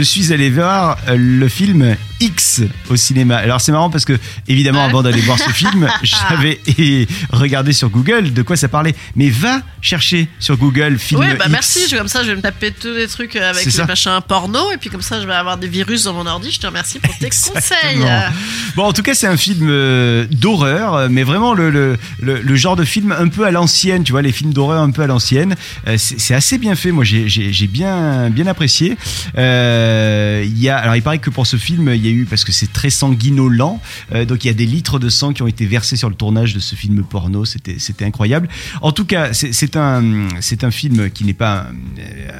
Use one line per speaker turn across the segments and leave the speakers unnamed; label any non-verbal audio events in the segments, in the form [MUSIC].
Je suis allé voir euh, le film X au cinéma. Alors c'est marrant parce que évidemment avant d'aller voir ce film, [LAUGHS] j'avais [LAUGHS] regardé sur Google de quoi ça parlait. Mais va chercher sur Google film
bah
X.
merci. Je, comme ça, je vais me taper tous les trucs avec
C'est ça.
les machins porno. Et puis comme ça, je vais avoir des virus dans mon ordi. Je te remercie pour tes conseils.
Bon, en tout cas, c'est un film euh, d'horreur, mais vraiment le, le, le, le genre de film un peu à l'ancienne, tu vois, les films d'horreur un peu à l'ancienne. Euh, c'est assez bien fait, moi j'ai- bien, bien apprécié. Euh, il y a, alors, il paraît que pour ce film, il y a eu, parce que c'est très sanguinolent, euh, donc il y a des litres de sang qui ont été versés sur le tournage de ce film porno, c'était incroyable. En tout cas, c'est un, un film qui n'est pas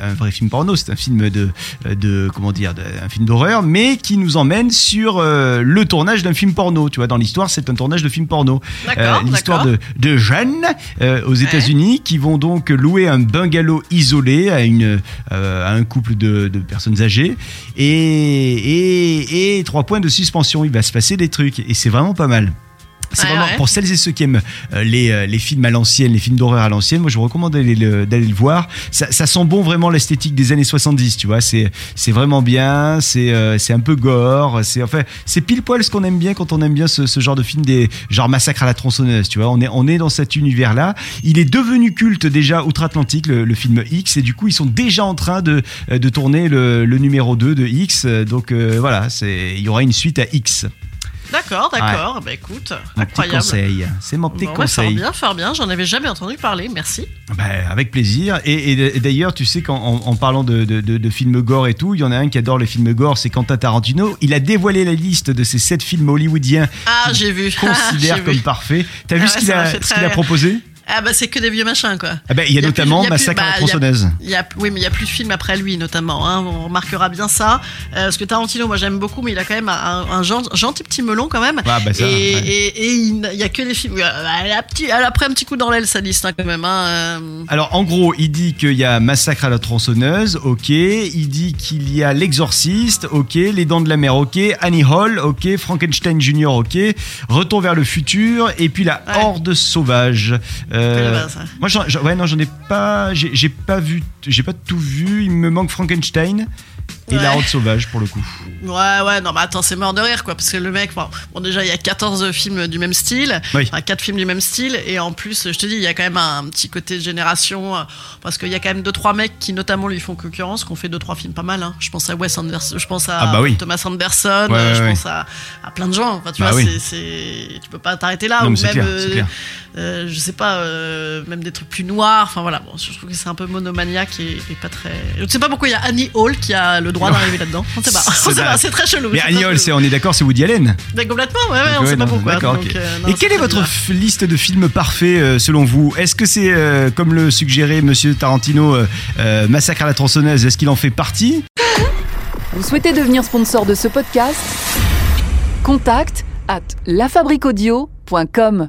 un, un vrai film porno, c'est un film de, de comment dire, de- un film d'horreur, mais qui nous emmène sur euh, le tournage d'un film porno. Tu vois, dans l'histoire, c'est un tournage de film porno.
D'accord,
L'histoire de, de jeunes euh, aux États-Unis qui vont donc louer un bungalow isolé à, une, euh, à un couple de, de personnes âgées. Et, et, et trois points de suspension. Il va se passer des trucs. Et c'est vraiment pas mal. C'est
Ouais,
vraiment
ouais.
pour celles et ceux qui aiment euh, les, euh, les films à l'ancienne, les films d'horreur à l'ancienne. Moi, je vous recommande d'aller le, voir. Ça, ça sent bon vraiment l'esthétique des années 70, tu vois. C'est, c'est vraiment bien. C'est, euh, c'est un peu gore. C'est, enfin, c'est pile poil ce qu'on aime bien quand on aime bien ce, ce genre de film des, genre massacre à la tronçonneuse, tu vois. On est, on est dans cet univers-là. Il est devenu culte déjà outre-Atlantique, le, le film X. Et du coup, ils sont déjà en train de, de tourner le, le numéro 2 de X. Donc, euh, voilà, c'est, il y aura une suite à X.
D'accord, d'accord. Bah écoute,
Mon petit conseil. C'est mon petit
Bon, ouais, fort
conseil.
bien, fort bien. J'en avais jamais entendu parler. Merci.
Ben, avec plaisir. Et, et- et d'ailleurs, tu sais qu'en en, en parlant de, de, de- de films gore et tout, il y en a un qui adore les films gore, c'est Quentin Tarantino. Il a dévoilé la liste de ses sept films hollywoodiens
Ah, j'ai vu.
considère [LAUGHS] comme
vu.
parfaits. T'as vu
Ah
ce
ouais,
qu'il
ça m'a
a,
fait
ce qu'il a proposé?
Ah bah c'est que des vieux machins quoi.
ah ben, Il y a
y
notamment
plus- il y a plus-
Massacre à la
bah, il y a-
tronçonneuse.
Y a, oui, mais il y a plus de films après lui, notamment. hein, on remarquera bien ça. Euh, parce que Tarantino, moi j'aime beaucoup, mais il a quand même un, un gen- gentil petit melon quand même.
Ah, bah, ça,
et,
ouais.
et- et il n'y a que les films. Elle a, petit, elle a pris un petit coup dans l'aile, sa liste hein, quand même. hein, euh.
Alors en gros, il dit qu'il y a Massacre à la tronçonneuse, ok. Il dit qu'il y a L'Exorciste, ok. Les Dents de la Mer, ok. Annie Hall, ok. Frankenstein Junior, ok. Retour vers le futur, et puis la
Ouais.
Horde sauvage. Euh,
Bas, ça.
moi, j'en- j'en- ouais, non, j'en ai pas, j'ai j'ai pas vu, j'ai pas tout vu. Il me manque Frankenstein et la. Horde sauvage pour le coup.
Ouais, ouais, non, mais attends, c'est mort de rire, quoi. Parce que le mec, bon, bon, déjà, il y a 14 films du même style.
Oui.
Enfin, 4 films du même style. Et en plus, je te dis, il y a quand même un, petit côté de génération. euh, Parce qu'il y a quand même 2-3 mecs qui, notamment, lui font concurrence, qui ont fait 2-3 films pas mal. Hein. Je pense à Wes Anderson, je pense à
Ah bah oui.
Thomas Anderson,
Ouais,
euh, je
ouais.
pense à, à plein de gens. Enfin, tu
Bah
vois,
oui.
c'est, c'est- tu peux pas t'arrêter là.
Non,
ou même,
clair,
euh, euh, je sais pas, euh, même des trucs plus noirs. Enfin voilà, bon, je trouve que c'est un peu monomaniaque et, et pas très. Je ne sais pas pourquoi il y a Annie Hall qui a le droit d'arriver là-dedans. On sait pas.
C'est [LAUGHS]
On sait pas, c'est très chelou.
Mais
c'est,
on est d'accord, c'est Woody Allen.
Mais complètement, ouais, ouais, on
ouais,
sait pas pourquoi.
d'accord,
donc,
ok.
euh, non,
Et quelle est votre liste de films parfaits euh, selon vous? Est-ce que c'est, euh, comme le suggérait Monsieur Tarantino, Massacre à la tronçonneuse Est-ce qu'il en fait partie?
Vous souhaitez devenir sponsor de ce podcast? Contact à lafabriquaudio.com.